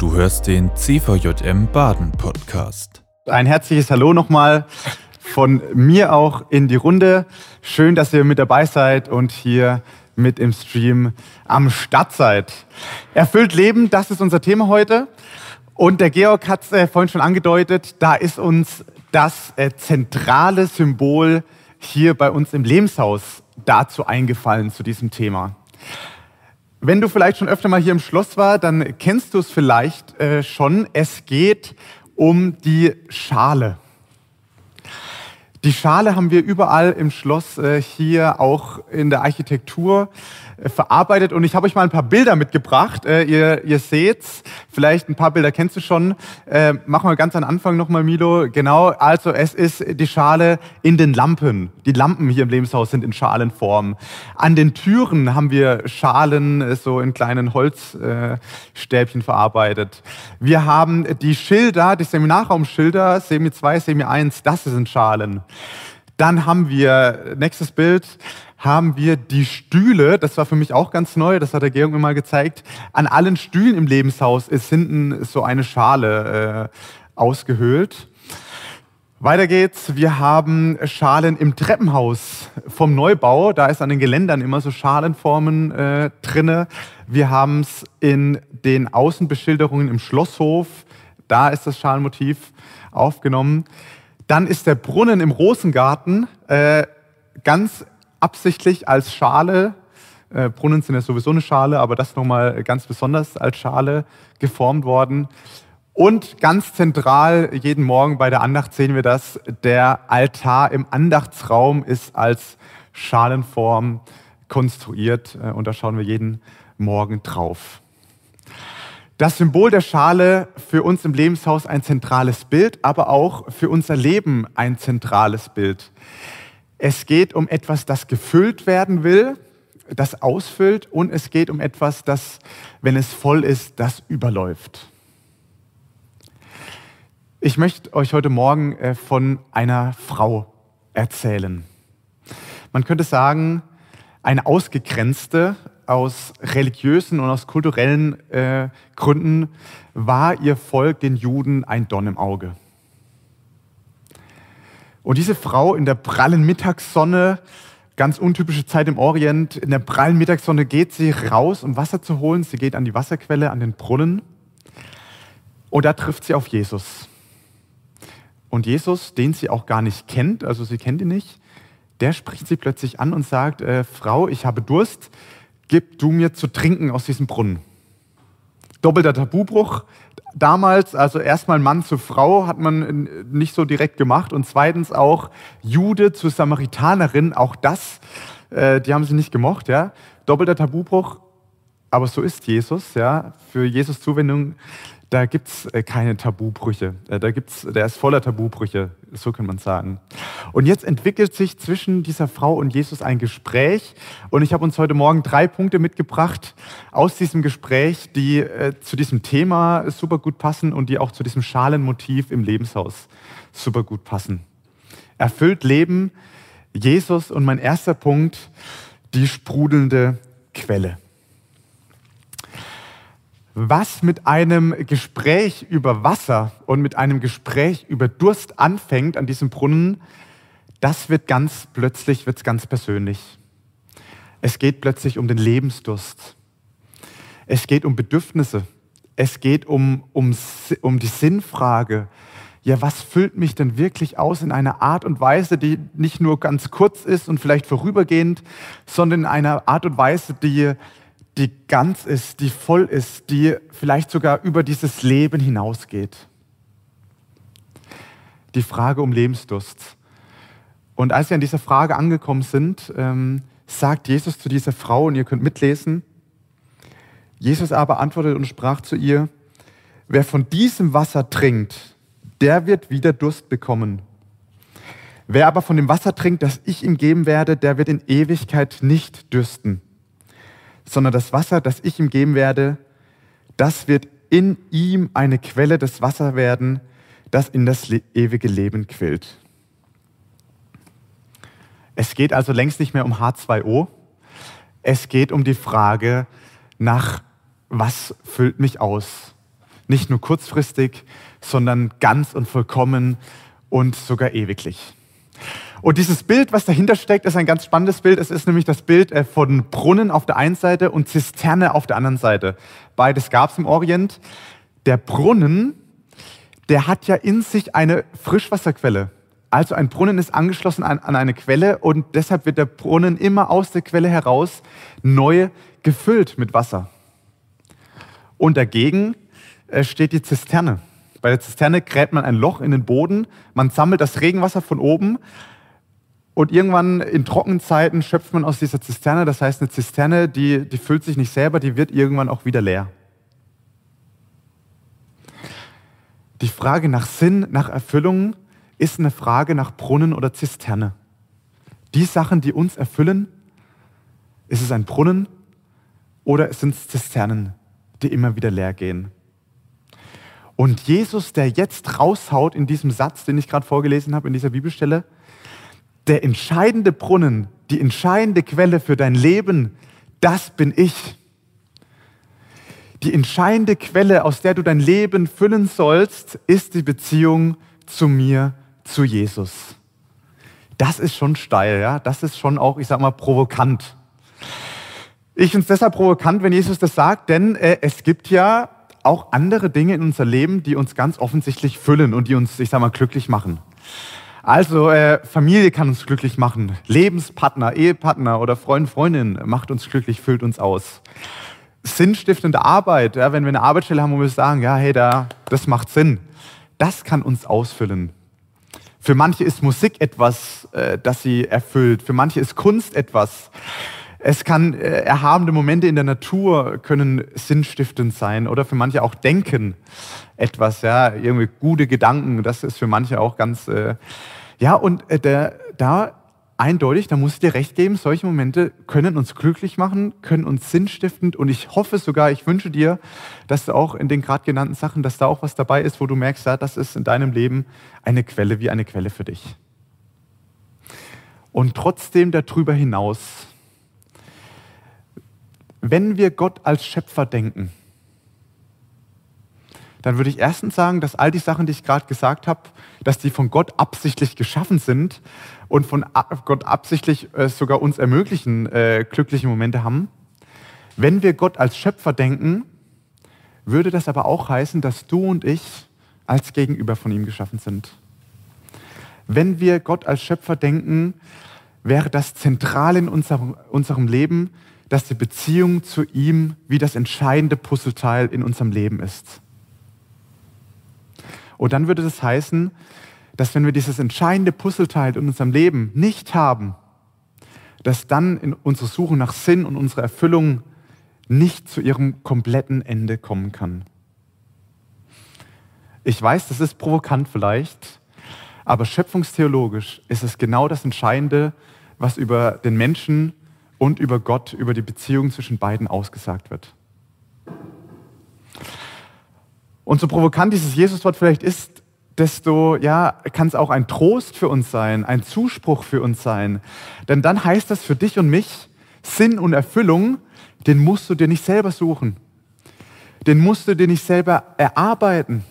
Du hörst den CVJM Baden Podcast. Ein herzliches Hallo nochmal von mir auch in die Runde. Schön, dass ihr mit dabei seid und hier mit im Stream am Start seid. Erfüllt Leben, das ist unser Thema heute. Und der Georg hat es äh, vorhin schon angedeutet, da ist uns das äh, zentrale Symbol hier bei uns im Lebenshaus dazu eingefallen, zu diesem Thema. Wenn du vielleicht schon öfter mal hier im Schloss war, dann kennst du es vielleicht äh, schon. Es geht um die Schale. Die Schale haben wir überall im Schloss, äh, hier auch in der Architektur äh, verarbeitet. Und ich habe euch mal ein paar Bilder mitgebracht. Äh, ihr, ihr seht's, vielleicht ein paar Bilder kennst du schon. Äh, machen wir ganz am Anfang nochmal, Milo. Genau, also es ist die Schale in den Lampen. Die Lampen hier im Lebenshaus sind in Schalenform. An den Türen haben wir Schalen äh, so in kleinen Holzstäbchen verarbeitet. Wir haben die Schilder, die Seminarraumschilder, Semi 2, Semi 1, das sind Schalen. Dann haben wir, nächstes Bild, haben wir die Stühle, das war für mich auch ganz neu, das hat der Georg mir mal gezeigt. An allen Stühlen im Lebenshaus ist hinten so eine Schale äh, ausgehöhlt. Weiter geht's. Wir haben Schalen im Treppenhaus vom Neubau. Da ist an den Geländern immer so Schalenformen äh, drinne. Wir haben es in den Außenbeschilderungen im Schlosshof. Da ist das Schalenmotiv aufgenommen. Dann ist der Brunnen im Rosengarten äh, ganz absichtlich als Schale, äh, Brunnen sind ja sowieso eine Schale, aber das nochmal ganz besonders als Schale geformt worden. Und ganz zentral, jeden Morgen bei der Andacht sehen wir das, der Altar im Andachtsraum ist als Schalenform konstruiert äh, und da schauen wir jeden Morgen drauf. Das Symbol der Schale für uns im Lebenshaus ein zentrales Bild, aber auch für unser Leben ein zentrales Bild. Es geht um etwas, das gefüllt werden will, das ausfüllt und es geht um etwas, das, wenn es voll ist, das überläuft. Ich möchte euch heute Morgen äh, von einer Frau erzählen. Man könnte sagen, eine ausgegrenzte, aus religiösen und aus kulturellen äh, Gründen war ihr Volk, den Juden, ein Dorn im Auge. Und diese Frau in der prallen Mittagssonne, ganz untypische Zeit im Orient, in der prallen Mittagssonne geht sie raus, um Wasser zu holen. Sie geht an die Wasserquelle, an den Brunnen. Und da trifft sie auf Jesus. Und Jesus, den sie auch gar nicht kennt, also sie kennt ihn nicht, der spricht sie plötzlich an und sagt, äh, Frau, ich habe Durst, gib du mir zu trinken aus diesem Brunnen. Doppelter Tabubruch. Damals, also erstmal Mann zu Frau, hat man nicht so direkt gemacht. Und zweitens auch Jude zu Samaritanerin, auch das, äh, die haben sie nicht gemocht. Ja? Doppelter Tabubruch. Aber so ist Jesus. Ja? Für Jesus Zuwendung da gibt es äh, keine Tabubrüche. Äh, da gibt's, der ist voller Tabubrüche, so kann man sagen. Und jetzt entwickelt sich zwischen dieser Frau und Jesus ein Gespräch. Und ich habe uns heute Morgen drei Punkte mitgebracht aus diesem Gespräch, die äh, zu diesem Thema super gut passen und die auch zu diesem Schalenmotiv im Lebenshaus super gut passen. Erfüllt Leben, Jesus und mein erster Punkt, die sprudelnde Quelle was mit einem Gespräch über Wasser und mit einem Gespräch über Durst anfängt an diesem Brunnen, das wird ganz plötzlich, wird ganz persönlich. Es geht plötzlich um den Lebensdurst. Es geht um Bedürfnisse. Es geht um, um, um die Sinnfrage. Ja, was füllt mich denn wirklich aus in einer Art und Weise, die nicht nur ganz kurz ist und vielleicht vorübergehend, sondern in einer Art und Weise, die die ganz ist, die voll ist, die vielleicht sogar über dieses Leben hinausgeht. Die Frage um Lebensdurst. Und als wir an dieser Frage angekommen sind, ähm, sagt Jesus zu dieser Frau, und ihr könnt mitlesen, Jesus aber antwortete und sprach zu ihr, wer von diesem Wasser trinkt, der wird wieder Durst bekommen. Wer aber von dem Wasser trinkt, das ich ihm geben werde, der wird in Ewigkeit nicht dürsten sondern das Wasser, das ich ihm geben werde, das wird in ihm eine Quelle des Wassers werden, das in das ewige Leben quillt. Es geht also längst nicht mehr um H2O. Es geht um die Frage nach, was füllt mich aus? Nicht nur kurzfristig, sondern ganz und vollkommen und sogar ewiglich. Und dieses Bild, was dahinter steckt, ist ein ganz spannendes Bild. Es ist nämlich das Bild äh, von Brunnen auf der einen Seite und Zisterne auf der anderen Seite. Beides gab es im Orient. Der Brunnen, der hat ja in sich eine Frischwasserquelle. Also ein Brunnen ist angeschlossen an, an eine Quelle und deshalb wird der Brunnen immer aus der Quelle heraus neu gefüllt mit Wasser. Und dagegen äh, steht die Zisterne. Bei der Zisterne gräbt man ein Loch in den Boden, man sammelt das Regenwasser von oben und irgendwann in Trockenzeiten schöpft man aus dieser Zisterne. Das heißt, eine Zisterne, die, die füllt sich nicht selber, die wird irgendwann auch wieder leer. Die Frage nach Sinn, nach Erfüllung ist eine Frage nach Brunnen oder Zisterne. Die Sachen, die uns erfüllen, ist es ein Brunnen oder sind es Zisternen, die immer wieder leer gehen? Und Jesus, der jetzt raushaut in diesem Satz, den ich gerade vorgelesen habe, in dieser Bibelstelle, der entscheidende Brunnen, die entscheidende Quelle für dein Leben, das bin ich. Die entscheidende Quelle, aus der du dein Leben füllen sollst, ist die Beziehung zu mir zu Jesus. Das ist schon steil, ja. Das ist schon auch, ich sag mal, provokant. Ich finde es deshalb provokant, wenn Jesus das sagt, denn äh, es gibt ja auch andere Dinge in unser Leben, die uns ganz offensichtlich füllen und die uns, ich sag mal, glücklich machen. Also äh, Familie kann uns glücklich machen, Lebenspartner, Ehepartner oder Freund, Freundin macht uns glücklich, füllt uns aus. Sinnstiftende Arbeit, ja, wenn wir eine Arbeitsstelle haben, wo wir sagen, ja, hey, da, das macht Sinn, das kann uns ausfüllen. Für manche ist Musik etwas, äh, das sie erfüllt. Für manche ist Kunst etwas. Es kann äh, erhabene Momente in der Natur können sinnstiftend sein oder für manche auch Denken etwas, ja, irgendwie gute Gedanken. Das ist für manche auch ganz, äh, ja, und äh, der, da eindeutig, da muss ich dir recht geben, solche Momente können uns glücklich machen, können uns sinnstiftend und ich hoffe sogar, ich wünsche dir, dass du auch in den gerade genannten Sachen, dass da auch was dabei ist, wo du merkst, ja, das ist in deinem Leben eine Quelle wie eine Quelle für dich. Und trotzdem darüber hinaus, wenn wir Gott als Schöpfer denken, dann würde ich erstens sagen, dass all die Sachen, die ich gerade gesagt habe, dass die von Gott absichtlich geschaffen sind und von Gott absichtlich äh, sogar uns ermöglichen, äh, glückliche Momente haben. Wenn wir Gott als Schöpfer denken, würde das aber auch heißen, dass du und ich als Gegenüber von ihm geschaffen sind. Wenn wir Gott als Schöpfer denken, wäre das zentral in unserem, unserem Leben, dass die Beziehung zu ihm wie das entscheidende Puzzleteil in unserem Leben ist. Und dann würde das heißen, dass wenn wir dieses entscheidende Puzzleteil in unserem Leben nicht haben, dass dann in unsere Suche nach Sinn und unserer Erfüllung nicht zu ihrem kompletten Ende kommen kann. Ich weiß, das ist provokant vielleicht, aber schöpfungstheologisch ist es genau das Entscheidende, was über den Menschen und über Gott, über die Beziehung zwischen beiden ausgesagt wird. Und so provokant dieses Jesuswort vielleicht ist, desto ja, kann es auch ein Trost für uns sein, ein Zuspruch für uns sein. Denn dann heißt das für dich und mich, Sinn und Erfüllung, den musst du dir nicht selber suchen. Den musst du dir nicht selber erarbeiten,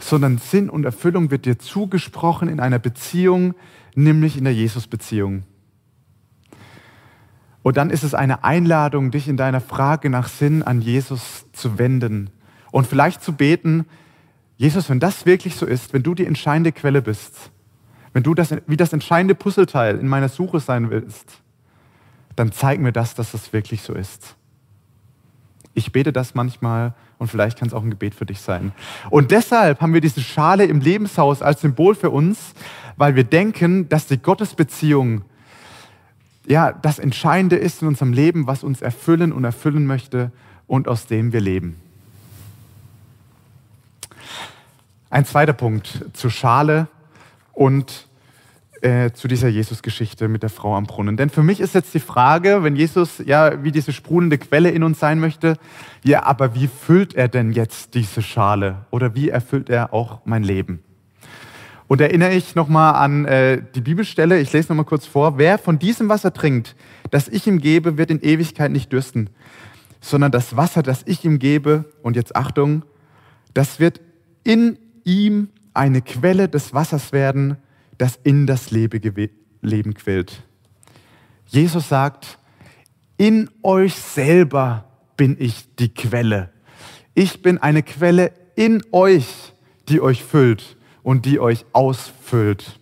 sondern Sinn und Erfüllung wird dir zugesprochen in einer Beziehung, nämlich in der Jesus-Beziehung. Und dann ist es eine Einladung, dich in deiner Frage nach Sinn an Jesus zu wenden und vielleicht zu beten, Jesus, wenn das wirklich so ist, wenn du die entscheidende Quelle bist, wenn du das, wie das entscheidende Puzzleteil in meiner Suche sein willst, dann zeig mir das, dass das wirklich so ist. Ich bete das manchmal und vielleicht kann es auch ein Gebet für dich sein. Und deshalb haben wir diese Schale im Lebenshaus als Symbol für uns, weil wir denken, dass die Gottesbeziehung ja, das Entscheidende ist in unserem Leben, was uns erfüllen und erfüllen möchte und aus dem wir leben. Ein zweiter Punkt zur Schale und äh, zu dieser Jesus-Geschichte mit der Frau am Brunnen. Denn für mich ist jetzt die Frage, wenn Jesus ja wie diese sprudelnde Quelle in uns sein möchte, ja, aber wie füllt er denn jetzt diese Schale oder wie erfüllt er auch mein Leben? Und erinnere ich nochmal an äh, die Bibelstelle, ich lese nochmal kurz vor. Wer von diesem Wasser trinkt, das ich ihm gebe, wird in Ewigkeit nicht dürsten, sondern das Wasser, das ich ihm gebe, und jetzt Achtung, Das wird in ihm eine Quelle des Wassers werden, das in das Leben quillt. Jesus sagt, in euch selber bin ich die Quelle. Ich bin eine Quelle in euch, die euch füllt und die euch ausfüllt.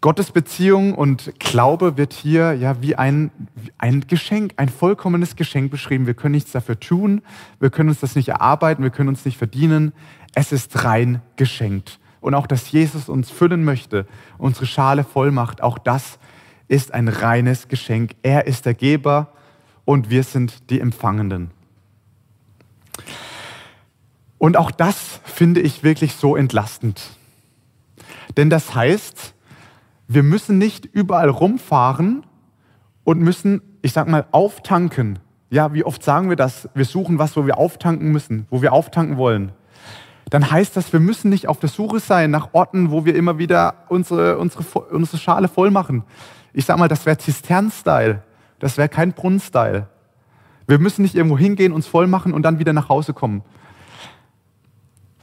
Gottes Beziehung und Glaube wird hier ja wie ein, ein Geschenk, ein vollkommenes Geschenk beschrieben. Wir können nichts dafür tun, wir können uns das nicht erarbeiten, wir können uns nicht verdienen. Es ist rein geschenkt. Und auch, dass Jesus uns füllen möchte, unsere Schale voll macht, auch das ist ein reines Geschenk. Er ist der Geber und wir sind die Empfangenden. Und auch das finde ich wirklich so entlastend. Denn das heißt, wir müssen nicht überall rumfahren und müssen, ich sag mal, auftanken. Ja, wie oft sagen wir das? Wir suchen was, wo wir auftanken müssen, wo wir auftanken wollen. Dann heißt das, wir müssen nicht auf der Suche sein nach Orten, wo wir immer wieder unsere, unsere, unsere Schale voll machen. Ich sag mal, das wäre Zistern-Style. Das wäre kein Brunnen-Style. Wir müssen nicht irgendwo hingehen, uns voll machen und dann wieder nach Hause kommen.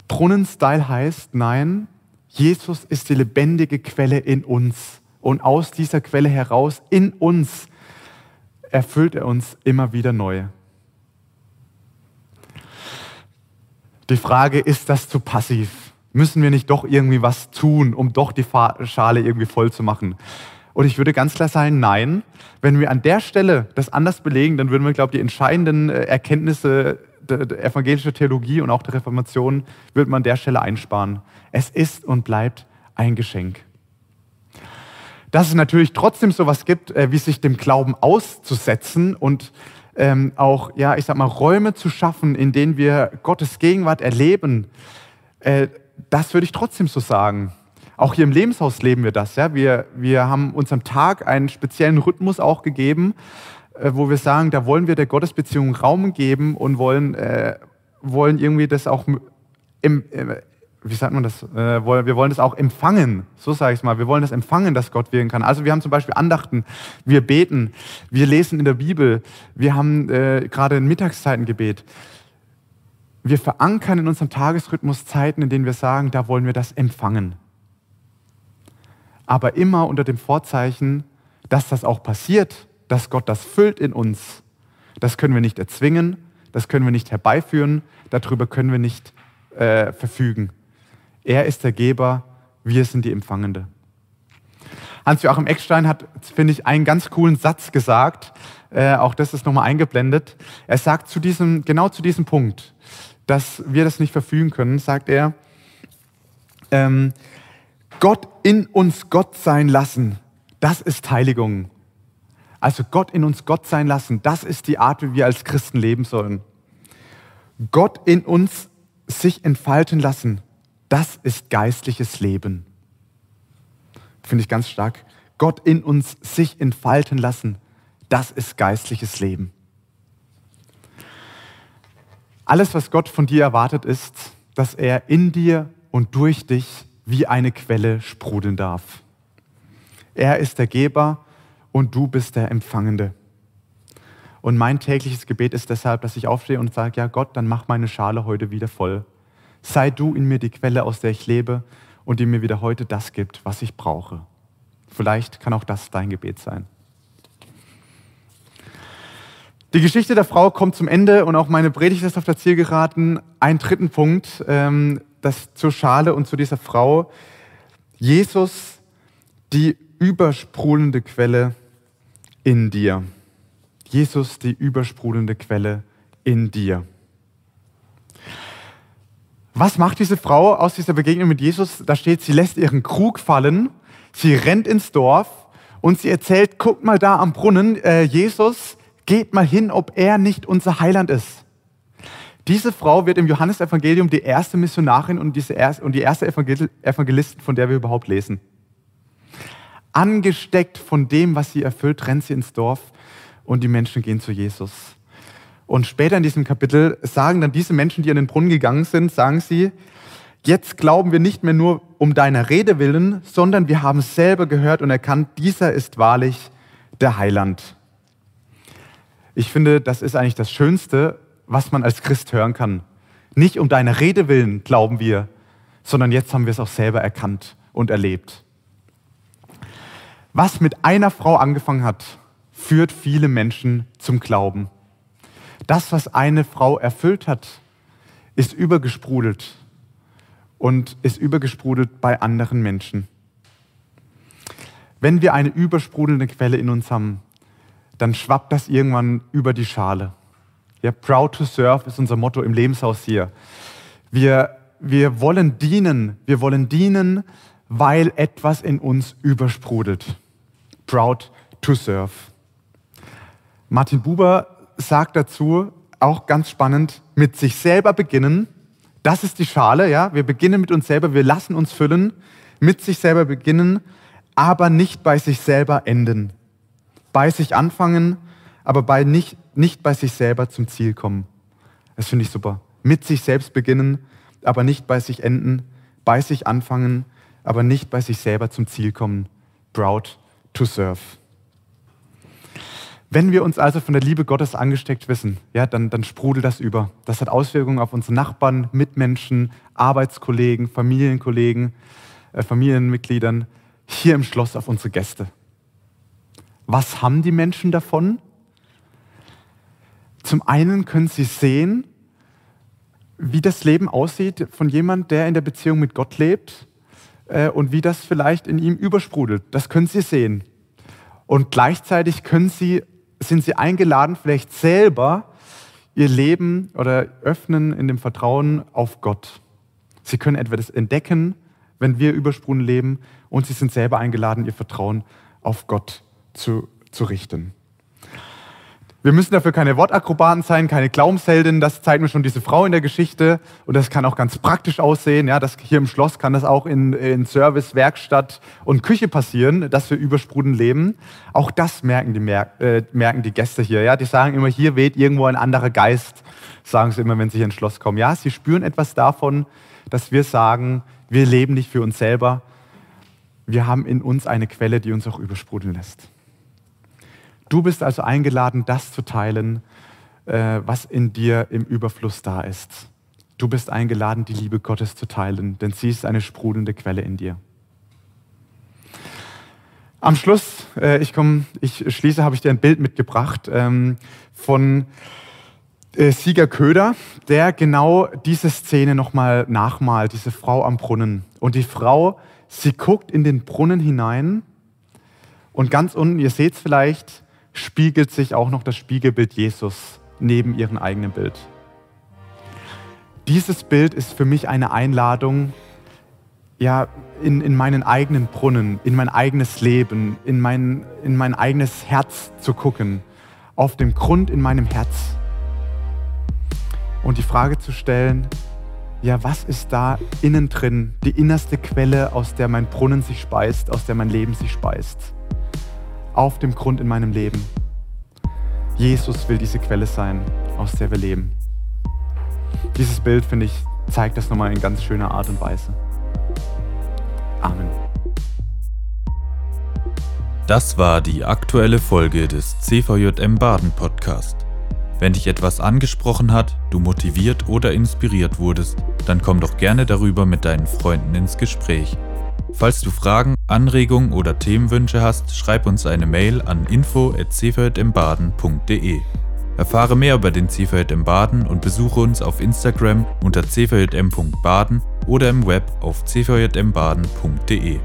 Brunnen-Style heißt, nein, Jesus ist die lebendige Quelle in uns. Und aus dieser Quelle heraus, in uns, erfüllt er uns immer wieder neu. Die Frage, ist das zu passiv? Müssen wir nicht doch irgendwie was tun, um doch die Schale irgendwie voll zu machen? Und ich würde ganz klar sagen, nein. Wenn wir an der Stelle das anders belegen, dann würden wir, glaube ich, die entscheidenden äh, Erkenntnisse der evangelischen Theologie und auch der Reformation wird man an der Stelle einsparen. Es ist und bleibt ein Geschenk. Dass es natürlich trotzdem sowas gibt, äh, wie sich dem Glauben auszusetzen und ähm, auch, ja, ich sag mal, Räume zu schaffen, in denen wir Gottes Gegenwart erleben, äh, das würde ich trotzdem so sagen. Auch hier im Lebenshaus leben wir das. Ja? Wir, wir haben uns am Tag einen speziellen Rhythmus auch gegeben, äh, wo wir sagen, da wollen wir der Gottesbeziehung Raum geben und wollen, äh, wollen irgendwie das auch im, äh, wie sagt man das? Äh, wir wollen das auch empfangen, so sage ich es mal. Wir wollen das empfangen, dass Gott wirken kann. Also wir haben zum Beispiel Andachten, wir beten, wir lesen in der Bibel, wir haben äh, gerade ein Mittagszeitengebet. Wir verankern in unserem Tagesrhythmus Zeiten, in denen wir sagen, da wollen wir das empfangen. Aber immer unter dem Vorzeichen, dass das auch passiert, dass Gott das füllt in uns, das können wir nicht erzwingen, das können wir nicht herbeiführen, darüber können wir nicht äh, verfügen. Er ist der Geber, wir sind die Empfangende. Hans-Joachim Eckstein hat, finde ich, einen ganz coolen Satz gesagt. Äh, auch das ist nochmal eingeblendet. Er sagt zu diesem, genau zu diesem Punkt, dass wir das nicht verfügen können, sagt er, ähm, Gott in uns Gott sein lassen, das ist Heiligung. Also Gott in uns Gott sein lassen, das ist die Art, wie wir als Christen leben sollen. Gott in uns sich entfalten lassen, das ist geistliches Leben. Finde ich ganz stark. Gott in uns sich entfalten lassen, das ist geistliches Leben. Alles, was Gott von dir erwartet, ist, dass er in dir und durch dich wie eine Quelle sprudeln darf. Er ist der Geber und du bist der Empfangende. Und mein tägliches Gebet ist deshalb, dass ich aufstehe und sage, ja Gott, dann mach meine Schale heute wieder voll. Sei du in mir die Quelle, aus der ich lebe und die mir wieder heute das gibt, was ich brauche. Vielleicht kann auch das dein Gebet sein. Die Geschichte der Frau kommt zum Ende und auch meine Predigt ist auf der Zielgeraden. Ein dritten Punkt, ähm, das zur Schale und zu dieser Frau. Jesus, die übersprudelnde Quelle in dir. Jesus, die übersprudelnde Quelle in dir. Was macht diese Frau aus dieser Begegnung mit Jesus? Da steht, sie lässt ihren Krug fallen, sie rennt ins Dorf und sie erzählt, guck mal da am Brunnen, äh, Jesus, geht mal hin, ob er nicht unser Heiland ist. Diese Frau wird im Johannesevangelium die erste Missionarin und, diese erste, und die erste Evangelistin, von der wir überhaupt lesen. Angesteckt von dem, was sie erfüllt, rennt sie ins Dorf und die Menschen gehen zu Jesus. Und später in diesem Kapitel sagen dann diese Menschen, die an den Brunnen gegangen sind, sagen sie, jetzt glauben wir nicht mehr nur um deiner Rede willen, sondern wir haben selber gehört und erkannt, dieser ist wahrlich der Heiland. Ich finde, das ist eigentlich das Schönste, was man als Christ hören kann. Nicht um deine Rede willen glauben wir, sondern jetzt haben wir es auch selber erkannt und erlebt. Was mit einer Frau angefangen hat, führt viele Menschen zum Glauben. Das, was eine Frau erfüllt hat, ist übergesprudelt und ist übergesprudelt bei anderen Menschen. Wenn wir eine übersprudelnde Quelle in uns haben, dann schwappt das irgendwann über die Schale. Ja, proud to serve ist unser Motto im Lebenshaus hier. Wir, wir wollen dienen, wir wollen dienen, weil etwas in uns übersprudelt. Proud to serve. Martin Buber sagt dazu, auch ganz spannend, mit sich selber beginnen. Das ist die Schale, ja. Wir beginnen mit uns selber, wir lassen uns füllen, mit sich selber beginnen, aber nicht bei sich selber enden. Bei sich anfangen, aber bei nicht, nicht bei sich selber zum Ziel kommen. Das finde ich super. Mit sich selbst beginnen, aber nicht bei sich enden. Bei sich anfangen, aber nicht bei sich selber zum Ziel kommen. Proud to serve. Wenn wir uns also von der Liebe Gottes angesteckt wissen, ja, dann, dann sprudelt das über. Das hat Auswirkungen auf unsere Nachbarn, Mitmenschen, Arbeitskollegen, Familienkollegen, äh, Familienmitgliedern, hier im Schloss auf unsere Gäste. Was haben die Menschen davon? Zum einen können sie sehen, wie das Leben aussieht von jemand, der in der Beziehung mit Gott lebt äh, und wie das vielleicht in ihm übersprudelt. Das können sie sehen. Und gleichzeitig können sie sind sie eingeladen, vielleicht selber ihr Leben oder öffnen in dem Vertrauen auf Gott. Sie können etwas entdecken, wenn wir übersprungen leben, und sie sind selber eingeladen, ihr Vertrauen auf Gott zu, zu richten. Wir müssen dafür keine Wortakrobaten sein, keine Glaubensheldin. Das zeigt mir schon diese Frau in der Geschichte. Und das kann auch ganz praktisch aussehen. Ja, das hier im Schloss kann das auch in, in Service, Werkstatt und Küche passieren, dass wir übersprudeln leben. Auch das merken die, äh, merken die Gäste hier. Ja, die sagen immer, hier weht irgendwo ein anderer Geist, sagen sie immer, wenn sie hier ins Schloss kommen. Ja, sie spüren etwas davon, dass wir sagen, wir leben nicht für uns selber. Wir haben in uns eine Quelle, die uns auch übersprudeln lässt. Du bist also eingeladen, das zu teilen, äh, was in dir im Überfluss da ist. Du bist eingeladen, die Liebe Gottes zu teilen, denn sie ist eine sprudelnde Quelle in dir. Am Schluss, äh, ich, komm, ich schließe, habe ich dir ein Bild mitgebracht ähm, von äh, Sieger Köder, der genau diese Szene nochmal nachmalt, diese Frau am Brunnen. Und die Frau, sie guckt in den Brunnen hinein und ganz unten, ihr seht es vielleicht, spiegelt sich auch noch das Spiegelbild Jesus neben ihrem eigenen Bild. Dieses Bild ist für mich eine Einladung, ja, in, in meinen eigenen Brunnen, in mein eigenes Leben, in mein, in mein eigenes Herz zu gucken, auf dem Grund in meinem Herz. Und die Frage zu stellen, ja, was ist da innen drin, die innerste Quelle, aus der mein Brunnen sich speist, aus der mein Leben sich speist? Auf dem Grund in meinem Leben. Jesus will diese Quelle sein, aus der wir leben. Dieses Bild, finde ich, zeigt das nochmal in ganz schöner Art und Weise. Amen. Das war die aktuelle Folge des CVJM Baden Podcast. Wenn dich etwas angesprochen hat, du motiviert oder inspiriert wurdest, dann komm doch gerne darüber mit deinen Freunden ins Gespräch. Falls du Fragen, Anregungen oder Themenwünsche hast, schreib uns eine Mail an info@cvjmbaden.de. Erfahre mehr über den CVJM Baden und besuche uns auf Instagram unter cvjm.baden oder im Web auf cvjmbaden.de.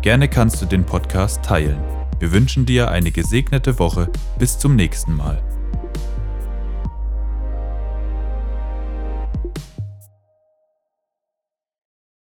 Gerne kannst du den Podcast teilen. Wir wünschen dir eine gesegnete Woche. Bis zum nächsten Mal.